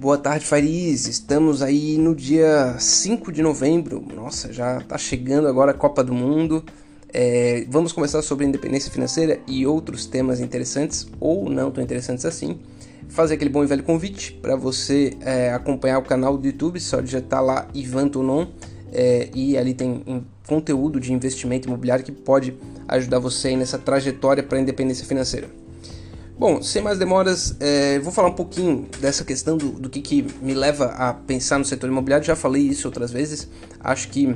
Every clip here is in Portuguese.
Boa tarde, Fariz. Estamos aí no dia 5 de novembro. Nossa, já tá chegando agora a Copa do Mundo. É, vamos conversar sobre independência financeira e outros temas interessantes ou não tão interessantes assim. Fazer aquele bom e velho convite para você é, acompanhar o canal do YouTube, só digitar lá Ivan Tonon é, e ali tem conteúdo de investimento imobiliário que pode ajudar você nessa trajetória para a independência financeira. Bom, sem mais demoras, é, vou falar um pouquinho dessa questão do, do que, que, me leva a pensar no setor imobiliário. Já falei isso outras vezes. Acho que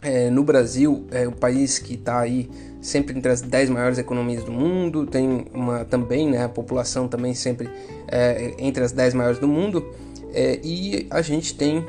é, no Brasil é o país que está aí sempre entre as 10 maiores economias do mundo. Tem uma também, né, a população também sempre é, entre as 10 maiores do mundo. É, e a gente tem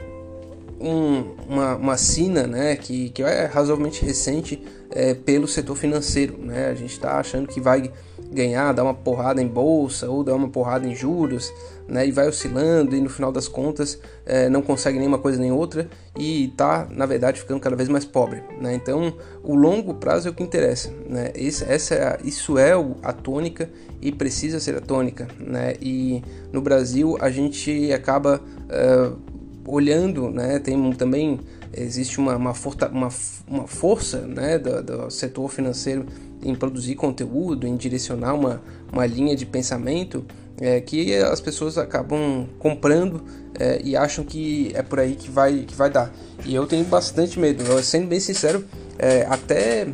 um, uma, uma sina né, que, que é razoavelmente recente é, pelo setor financeiro. Né? A gente está achando que vai ganhar, dar uma porrada em bolsa ou dar uma porrada em juros, né? E vai oscilando e no final das contas é, não consegue nenhuma coisa nem outra e está, na verdade, ficando cada vez mais pobre, né? Então, o longo prazo é o que interessa, né? Esse, essa é a, isso é a tônica e precisa ser a tônica, né? E no Brasil a gente acaba uh, olhando, né? Tem também existe uma, uma, forta, uma, uma força né, do, do, setor financeiro em produzir conteúdo, em direcionar uma, uma linha de pensamento é, que as pessoas acabam comprando é, e acham que é por aí que vai, que vai dar. E eu tenho bastante medo, eu, sendo bem sincero, é, até,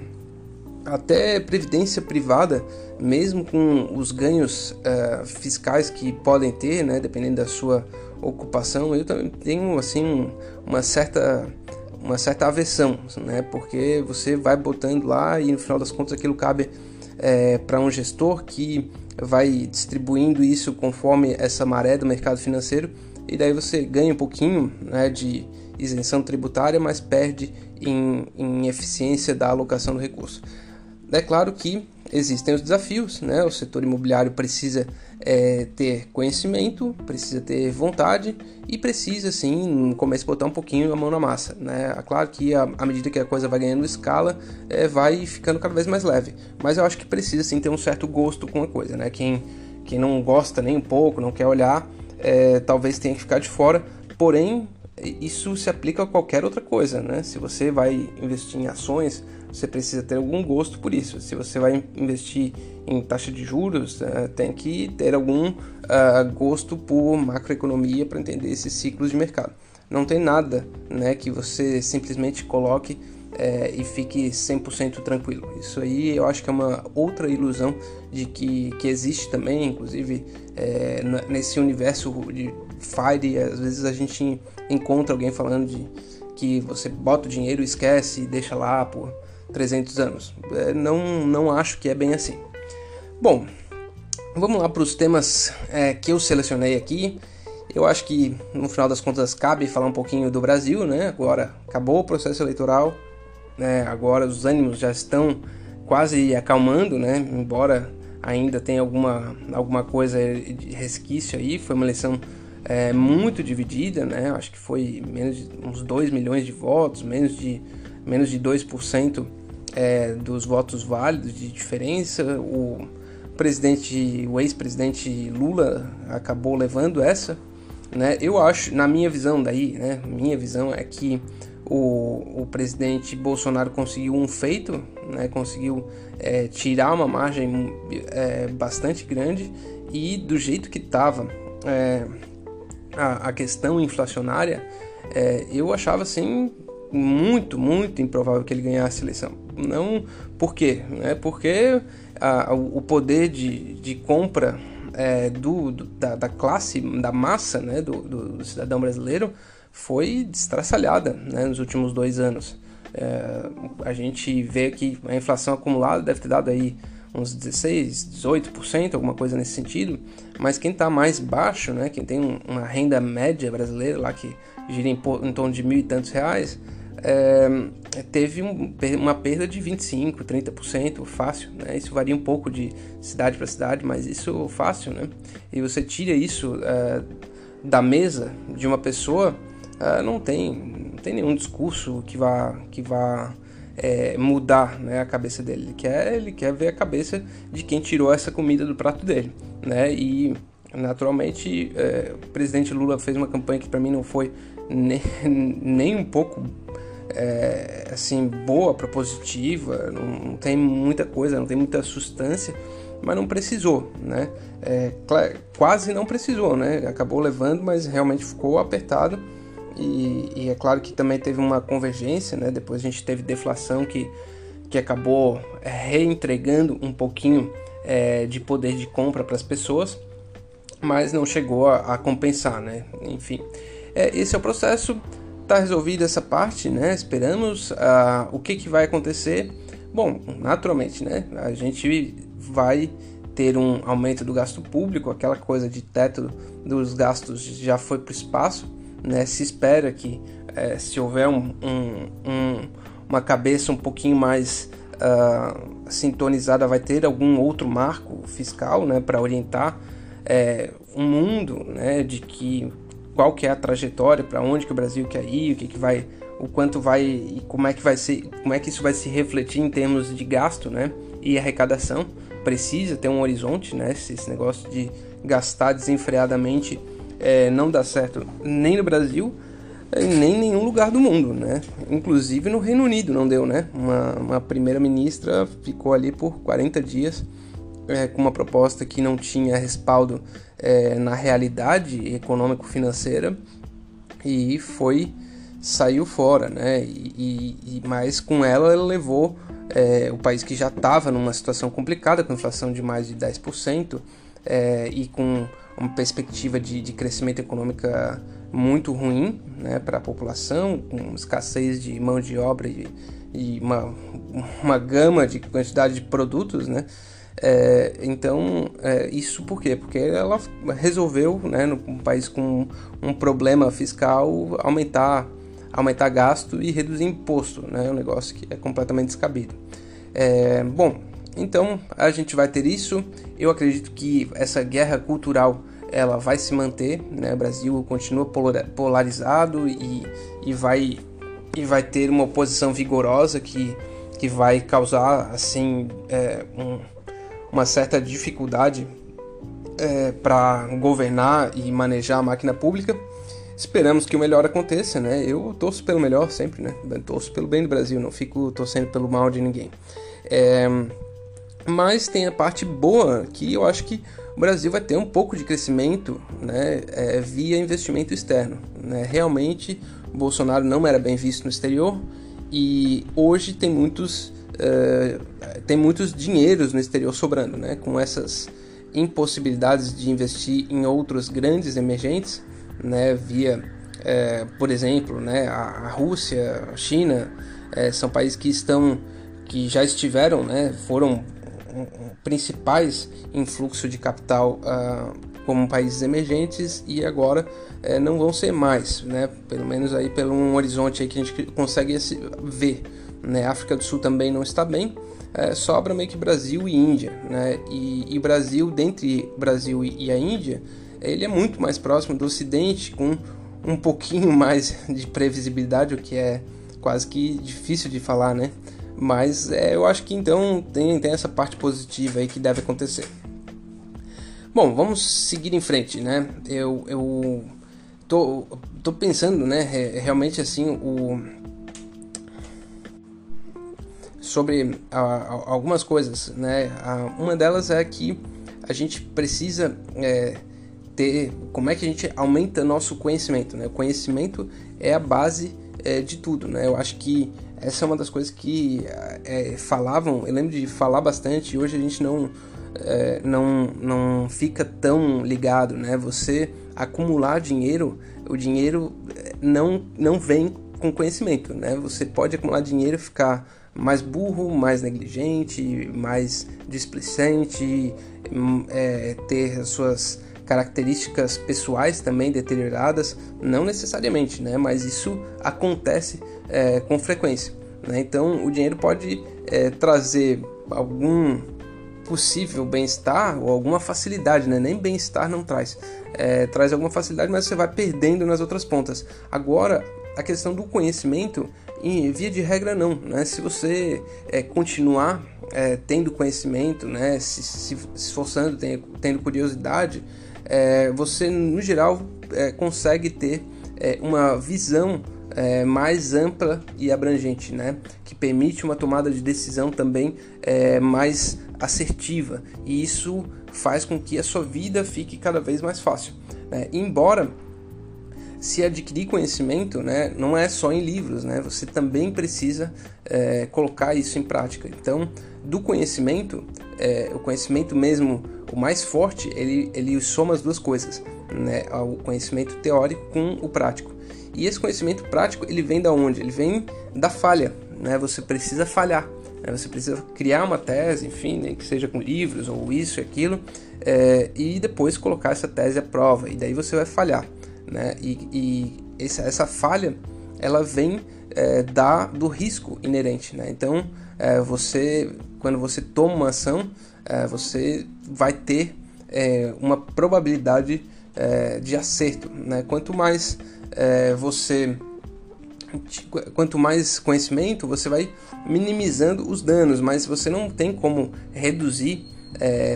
até previdência privada, mesmo com os ganhos é, fiscais que podem ter, né, dependendo da sua ocupação, eu também tenho assim uma certa uma certa aversão, né? Porque você vai botando lá e no final das contas aquilo cabe é, para um gestor que vai distribuindo isso conforme essa maré do mercado financeiro e daí você ganha um pouquinho né, de isenção tributária, mas perde em, em eficiência da alocação do recurso. É claro que existem os desafios, né? O setor imobiliário precisa é, ter conhecimento, precisa ter vontade e precisa, sim, no começo botar um pouquinho a mão na massa, né? É claro que à medida que a coisa vai ganhando escala, é, vai ficando cada vez mais leve. Mas eu acho que precisa, sim, ter um certo gosto com a coisa, né? Quem, quem não gosta nem um pouco, não quer olhar, é, talvez tenha que ficar de fora. Porém, isso se aplica a qualquer outra coisa, né? Se você vai investir em ações, você precisa ter algum gosto por isso. Se você vai investir em taxa de juros, uh, tem que ter algum uh, gosto por macroeconomia para entender esses ciclos de mercado. Não tem nada né, que você simplesmente coloque é, e fique 100% tranquilo. Isso aí eu acho que é uma outra ilusão de que, que existe também, inclusive é, nesse universo de Fire, às vezes a gente encontra alguém falando de que você bota o dinheiro, esquece e deixa lá por 300 anos. É, não, não acho que é bem assim. Bom, vamos lá para os temas é, que eu selecionei aqui. Eu acho que no final das contas cabe falar um pouquinho do Brasil, né? Agora acabou o processo eleitoral, né? agora os ânimos já estão quase acalmando, né? Embora ainda tenha alguma, alguma coisa de resquício aí, foi uma eleição é, muito dividida, né? Acho que foi menos de uns 2 milhões de votos, menos de, menos de 2% é, dos votos válidos de diferença. O presidente, o ex-presidente Lula acabou levando essa, né? Eu acho, na minha visão daí, né? Minha visão é que o, o presidente Bolsonaro conseguiu um feito, né? Conseguiu é, tirar uma margem é, bastante grande e do jeito que estava é, a, a, questão inflacionária, é, eu achava assim muito, muito improvável que ele ganhasse a eleição. Não por quê? Né? Porque a, o poder de, de compra é, do, do da, da, classe, da massa né, do, do, cidadão brasileiro foi destraçalhada né, nos últimos dois anos. É, a gente vê que a inflação acumulada deve ter dado aí uns 16, 18%, alguma coisa nesse sentido, mas quem está mais baixo, né, quem tem uma renda média brasileira lá que gira em, em torno de mil e tantos reais, é, teve um, uma perda de 25%, 30% fácil. Né? Isso varia um pouco de cidade para cidade, mas isso fácil. Né? E você tira isso é, da mesa de uma pessoa, é, não, tem, não tem nenhum discurso que vá, que vá é, mudar né, a cabeça dele. Ele quer, ele quer ver a cabeça de quem tirou essa comida do prato dele. Né? E naturalmente, é, o presidente Lula fez uma campanha que para mim não foi nem, nem um pouco é, assim boa, propositiva, não, não, tem muita coisa, não tem muita substância, mas não precisou, né? É, quase não precisou, né? Acabou levando, mas realmente ficou apertado e, e, é claro que também teve uma convergência, né? Depois a gente teve deflação que, que acabou reentregando um pouquinho é, de poder de compra para as pessoas, mas não chegou a, a compensar, né? Enfim, é, esse é o processo. Tá resolvida essa parte, né? Esperamos uh, o que, que vai acontecer. Bom, naturalmente, né? A gente vai ter um aumento do gasto público, aquela coisa de teto dos gastos já foi para o espaço, né? Se espera que é, se houver um, um, um, uma cabeça um pouquinho mais uh, sintonizada, vai ter algum outro marco fiscal, né? Para orientar é, um mundo, né? De que qual que é a trajetória, para onde que o Brasil quer ir, o que, que vai, o quanto vai e como é que vai ser, como é que isso vai se refletir em termos de gasto, né, e arrecadação. Precisa ter um horizonte, né, esse, esse negócio de gastar desenfreadamente é, não dá certo nem no Brasil é, nem em nenhum lugar do mundo, né? Inclusive no Reino Unido não deu, né? Uma, uma primeira-ministra ficou ali por 40 dias é, com uma proposta que não tinha respaldo é, na realidade econômico-financeira e foi saiu fora, né? E, e, mas com ela ela levou é, o país que já estava numa situação complicada, com inflação de mais de 10% é, e com uma perspectiva de, de crescimento econômica muito ruim né, para a população, com escassez de mão de obra e, e uma, uma gama de quantidade de produtos, né? É, então, é, isso por quê? Porque ela resolveu, né, num país com um problema fiscal, aumentar, aumentar gasto e reduzir imposto, né, um negócio que é completamente descabido. É, bom, então a gente vai ter isso. Eu acredito que essa guerra cultural ela vai se manter, né? O Brasil continua polarizado e, e vai e vai ter uma oposição vigorosa que, que vai causar assim é, um uma certa dificuldade é, para governar e manejar a máquina pública. Esperamos que o melhor aconteça, né? Eu torço pelo melhor sempre, né? Torço pelo bem do Brasil, não fico torcendo pelo mal de ninguém. É, mas tem a parte boa que eu acho que o Brasil vai ter um pouco de crescimento né, é, via investimento externo. Né? Realmente, Bolsonaro não era bem visto no exterior e hoje tem muitos uh, tem muitos dinheiros no exterior sobrando, né? Com essas impossibilidades de investir em outros grandes emergentes, né? Via, uh, por exemplo, né? A, Rússia, a China uh, são países que estão, que já estiveram, né? Foram principais em fluxo de capital uh, como países emergentes e agora não vão ser mais, né? Pelo menos aí pelo um horizonte aí que a gente consegue ver né? África do Sul também não está bem. É, sobra meio que Brasil e Índia, né? E, e Brasil, dentre Brasil e, e a Índia, ele é muito mais próximo do Ocidente, com um pouquinho mais de previsibilidade, o que é quase que difícil de falar, né? Mas é, eu acho que então tem, tem essa parte positiva aí que deve acontecer. Bom, vamos seguir em frente, né? Eu, eu tô, tô pensando, né? Realmente assim, o, sobre a, a, algumas coisas, né? A, uma delas é que a gente precisa é, ter como é que a gente aumenta nosso conhecimento, né? O conhecimento é a base é, de tudo, né? Eu acho que essa é uma das coisas que é, falavam, eu lembro de falar bastante hoje a gente não é, não não fica tão ligado, né? Você acumular dinheiro, o dinheiro é, não não vem com conhecimento, né? Você pode acumular dinheiro, ficar mais burro, mais negligente, mais displicente, hum, é, ter as suas características pessoais também deterioradas, não necessariamente, né? Mas isso acontece é, com frequência. Né? Então, o dinheiro pode é, trazer algum possível bem-estar ou alguma facilidade, né? Nem bem-estar não traz, é, traz alguma facilidade, mas você vai perdendo nas outras pontas. Agora, a questão do conhecimento em via de regra não, né? Se você é, continuar é, tendo conhecimento, né? Se, se, se esforçando, tendo, tendo curiosidade, é, você no geral é, consegue ter é, uma visão é, mais ampla e abrangente, né? que permite uma tomada de decisão também mais assertiva e isso faz com que a sua vida fique cada vez mais fácil. Né? Embora se adquirir conhecimento, né, não é só em livros, né? Você também precisa é, colocar isso em prática. Então, do conhecimento, é, o conhecimento mesmo, o mais forte, ele, ele soma as duas coisas, né? O conhecimento teórico com o prático. E esse conhecimento prático, ele vem da onde? Ele vem da falha, né? Você precisa falhar. Né? Você precisa criar uma tese, enfim, né? que seja com livros ou isso e aquilo, é, e depois colocar essa tese à prova. E daí você vai falhar né? E, e essa, essa, falha ela vem é, da, do risco inerente, né? Então é, você quando você toma uma ação é, você vai ter é, uma probabilidade é, de acerto, né? Quanto mais é, você quanto mais conhecimento você vai minimizando os danos, mas você não tem como reduzir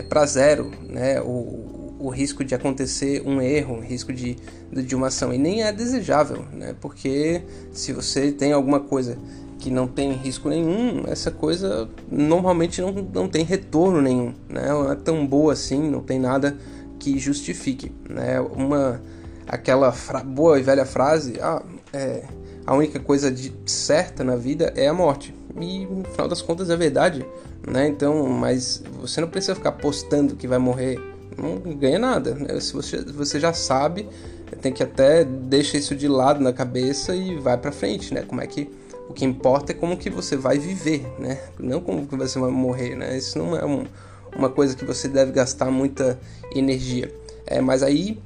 para zero, né? O, o risco de acontecer um erro, um risco de, de uma ação. E nem é desejável, né? Porque se você tem alguma coisa que não tem risco nenhum, essa coisa normalmente não, não tem retorno nenhum, né? Não é tão boa assim, não tem nada que justifique, né? Uma aquela boa e velha frase, ah, é, a única coisa de certa na vida é a morte. E no final das contas é verdade, né? Então, mas você não precisa ficar postando que vai morrer não ganha nada. Né? Se você, você já sabe, tem que até deixa isso de lado na cabeça e vai para frente, né? Como é que o que importa é como que você vai viver, né? Não como que você vai morrer, né? Isso não é um, uma coisa que você deve gastar muita energia. É, mas aí,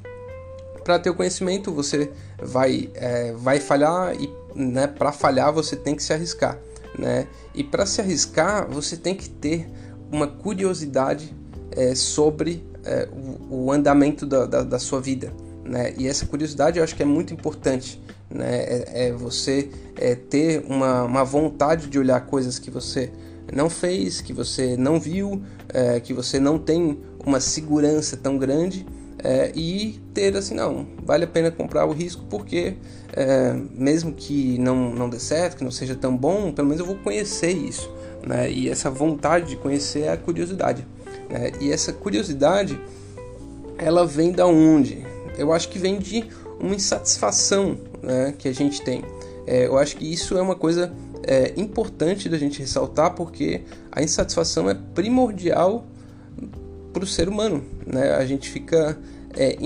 para ter o conhecimento, você vai, é, vai falhar e, né? Para falhar, você tem que se arriscar, né? E para se arriscar, você tem que ter uma curiosidade é, sobre é, o, o, andamento da, da, da, sua vida. Né? E essa curiosidade eu acho que é muito importante. Né? É, é você é, ter uma, uma vontade de olhar coisas que você não fez, que você não viu, é, que você não tem uma segurança tão grande é, e ter assim, não, vale a pena comprar o risco porque é, mesmo que não, não dê certo, que não seja tão bom, pelo menos eu vou conhecer isso. Né? E essa vontade de conhecer é a curiosidade. Né? E essa curiosidade, ela vem da onde? Eu acho que vem de uma insatisfação né, que a gente tem. É, eu acho que isso é uma coisa é, importante da gente ressaltar porque a insatisfação é primordial para o ser humano. Né? A gente fica é,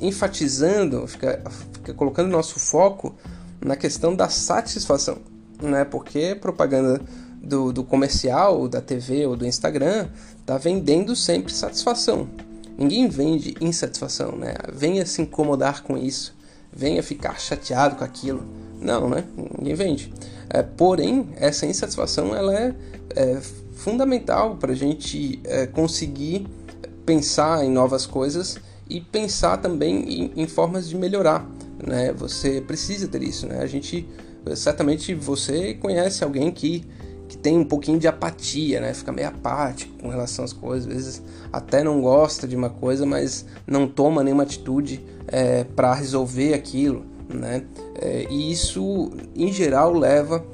enfatizando, fica, fica colocando nosso foco na questão da satisfação, né? porque propaganda do, do comercial, da TV ou do Instagram, tá vendendo sempre satisfação. Ninguém vende insatisfação, né? Venha se incomodar com isso, venha ficar chateado com aquilo. Não, né? Ninguém vende. É, porém, essa insatisfação ela é, é fundamental para a gente é, conseguir pensar em novas coisas e pensar também em, em, formas de melhorar, né? Você precisa ter isso, né? A gente certamente você conhece alguém que que tem um pouquinho de apatia, né? Fica meio apático com relação às coisas, às vezes até não gosta de uma coisa, mas não toma nenhuma atitude é, para resolver aquilo, né? É, e isso, em geral, leva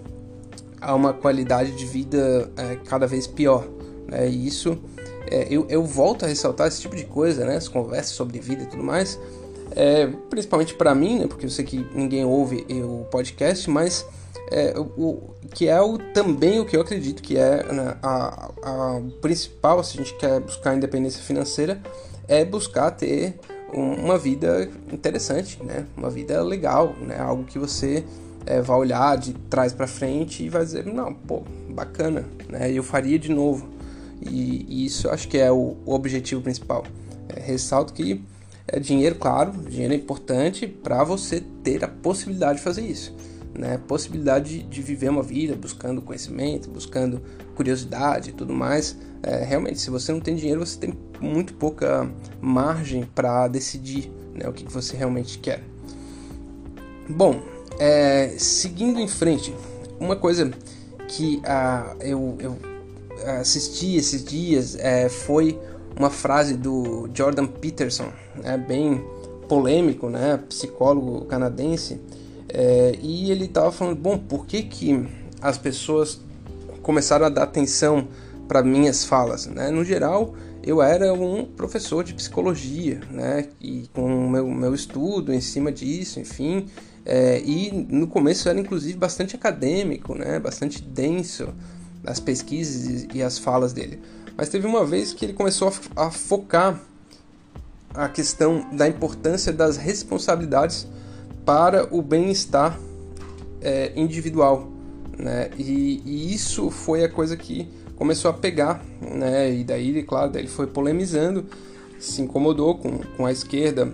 a uma qualidade de vida é, cada vez pior, né? E isso, é, eu, eu volto a ressaltar esse tipo de coisa, né? As conversas sobre vida e tudo mais, é, principalmente para mim, né? Porque eu sei que ninguém ouve o podcast, mas é, o, que é o, também o que eu acredito que é né, a, a, principal, se a gente quer buscar independência financeira, é buscar ter um, uma vida interessante, né? uma vida legal, né? algo que você é, vai olhar de trás para frente e vai dizer, não, pô, bacana, né? eu faria de novo. E, e isso acho que é o, o objetivo principal. É, ressalto que é dinheiro, claro, dinheiro é importante para você ter a possibilidade de fazer isso né, possibilidade de, viver uma vida buscando conhecimento, buscando curiosidade e tudo mais. É, realmente, se você não tem dinheiro, você tem muito pouca margem para decidir né, o que você realmente quer. Bom, é, seguindo em frente, uma coisa que ah, eu, eu, assisti esses dias é, foi uma frase do Jordan Peterson, né, bem polêmico, né, psicólogo canadense, é, e ele estava falando, bom, por que, que as pessoas começaram a dar atenção para minhas falas? Né? No geral, eu era um professor de psicologia, né, e com o meu, meu estudo em cima disso, enfim, é, e no começo era inclusive bastante acadêmico, né, bastante denso as pesquisas e as falas dele. Mas teve uma vez que ele começou a, a focar a questão da importância das responsabilidades para o bem-estar é, individual, né? E, e, isso foi a coisa que começou a pegar, né? E daí, claro, daí ele foi polemizando, se incomodou com, com a esquerda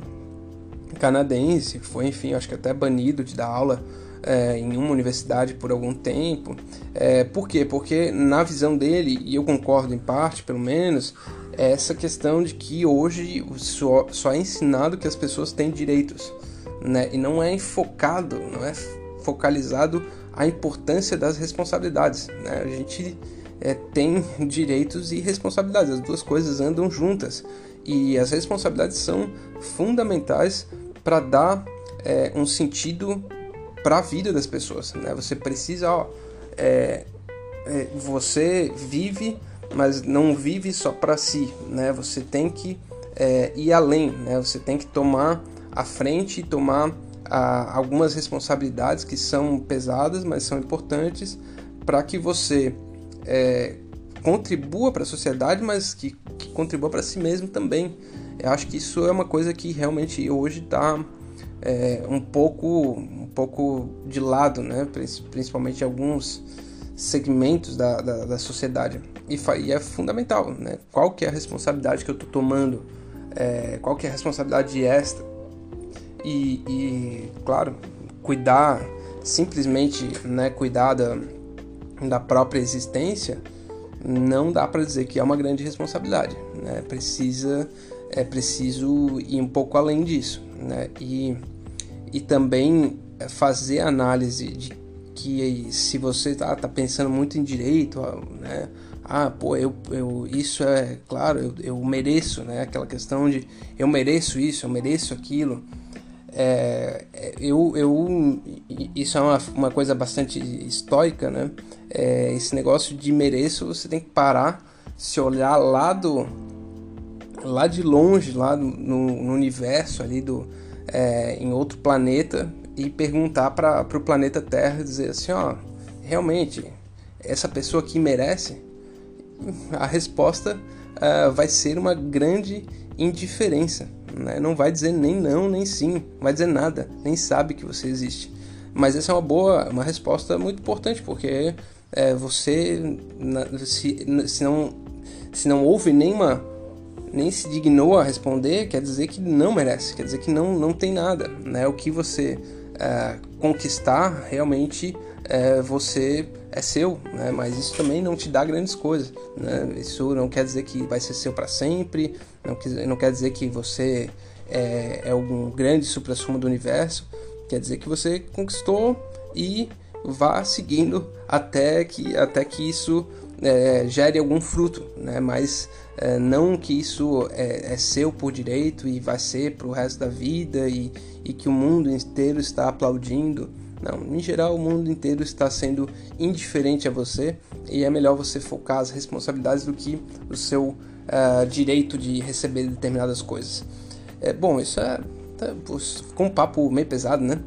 canadense, foi, enfim, acho que até banido de dar aula é, em uma universidade por algum tempo. É, por quê? Porque na visão dele, e eu concordo em parte, pelo menos, é essa questão de que hoje só, só é ensinado que as pessoas têm direitos, né? E não é enfocado, não é focalizado a importância das responsabilidades, né? A gente é, tem direitos e responsabilidades, as duas coisas andam juntas e as responsabilidades são fundamentais para dar é, um sentido para a vida das pessoas, né? Você precisa, ó, é, é, você vive, mas não vive só para si, né? Você tem que é, ir além, né? Você tem que tomar a frente e tomar a, algumas responsabilidades que são pesadas, mas são importantes para que você é, contribua para a sociedade, mas que, que contribua para si mesmo também. Eu acho que isso é uma coisa que realmente hoje está é, um pouco um pouco de lado, né? principalmente alguns segmentos da, da, da sociedade. E, e, é fundamental, né? qual que é a responsabilidade que eu estou tomando, é, qual que é a responsabilidade extra. E, e, claro, cuidar, simplesmente né, cuidar da, da própria existência, não dá para dizer que é uma grande responsabilidade. Né? Precisa, é preciso ir um pouco além disso né? E, e também fazer análise de que se você tá, tá pensando muito em direito, né? Ah, pô, eu, eu isso é claro, eu, eu mereço, né? Aquela questão de eu mereço isso, eu mereço aquilo. É, eu, eu, isso é uma, uma coisa bastante estoica, né? É, esse negócio de mereço, você tem que parar, se olhar lá do, lá de longe, lá no, no universo ali do é, em outro planeta e perguntar para o planeta Terra dizer assim, ó, realmente essa pessoa aqui merece? A resposta uh, vai ser uma grande indiferença, né? Não vai dizer nem não nem sim, não vai dizer nada, nem sabe que você existe. Mas essa é uma boa, uma resposta muito importante porque é, você se, se não se não houve nenhuma nem se dignou a responder, quer dizer que não merece, quer dizer que não, não tem nada. Né? O que você é, conquistar realmente é, você é seu, né? mas isso também não te dá grandes coisas. Né? Isso não quer dizer que vai ser seu para sempre, não, não quer dizer que você é, é algum grande supra-sumo do universo, quer dizer que você conquistou e vá seguindo até que, até que isso é, gere algum fruto, né? mas é, não que isso é, é, seu por direito e vai ser para o resto da vida e, e que o mundo inteiro está aplaudindo. Não, em geral o mundo inteiro está sendo indiferente a você e é melhor você focar as responsabilidades do que o seu uh, direito de receber determinadas coisas. É, bom, isso é, tá, ficou um papo meio pesado, né?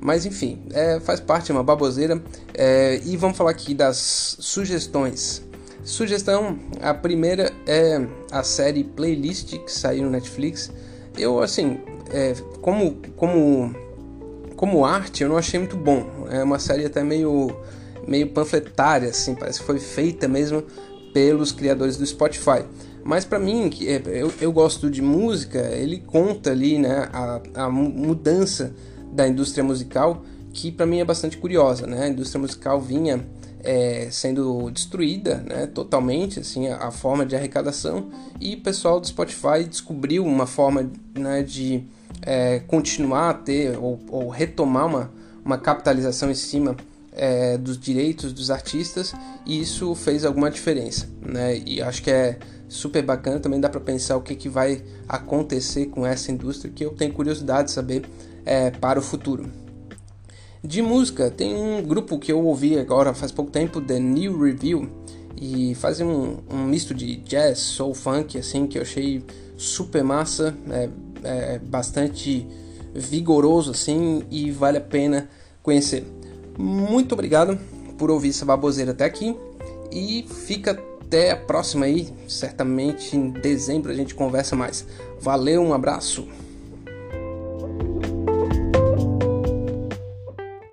Mas enfim, é, faz parte, é uma baboseira. É, e vamos falar aqui das sugestões. Sugestão, a primeira é a série Playlist que saiu no Netflix. Eu, assim, é, como, como, como arte, eu não achei muito bom. É uma série até meio, meio panfletária, assim, parece que foi feita mesmo pelos criadores do Spotify. Mas para mim, é, eu, eu gosto de música, ele conta ali né, a, a mudança da indústria musical que para mim é bastante curiosa, né? A indústria musical vinha é, sendo destruída, né? Totalmente, assim, a, a, forma de arrecadação e o pessoal do Spotify descobriu uma forma né, de é, continuar a ter ou, ou, retomar uma, uma capitalização em cima é, dos direitos dos artistas e isso fez alguma diferença, né? E acho que é super bacana. Também dá para pensar o que, que vai acontecer com essa indústria, que eu tenho curiosidade de saber é, para o futuro. De música, tem um grupo que eu ouvi agora faz pouco tempo, The New Review, e fazem um, um misto de jazz, soul, funk, assim, que eu achei super massa, é, é bastante vigoroso, assim, e vale a pena conhecer. Muito obrigado por ouvir essa baboseira até aqui, e fica até a próxima aí, certamente em dezembro a gente conversa mais. Valeu, um abraço!